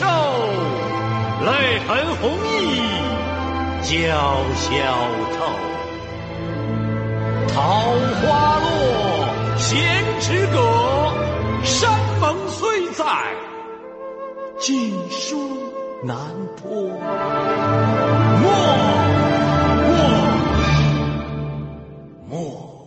瘦，泪痕红衣鲛绡透。桃花落，闲池阁。山盟虽在，锦书难托。莫，莫，莫。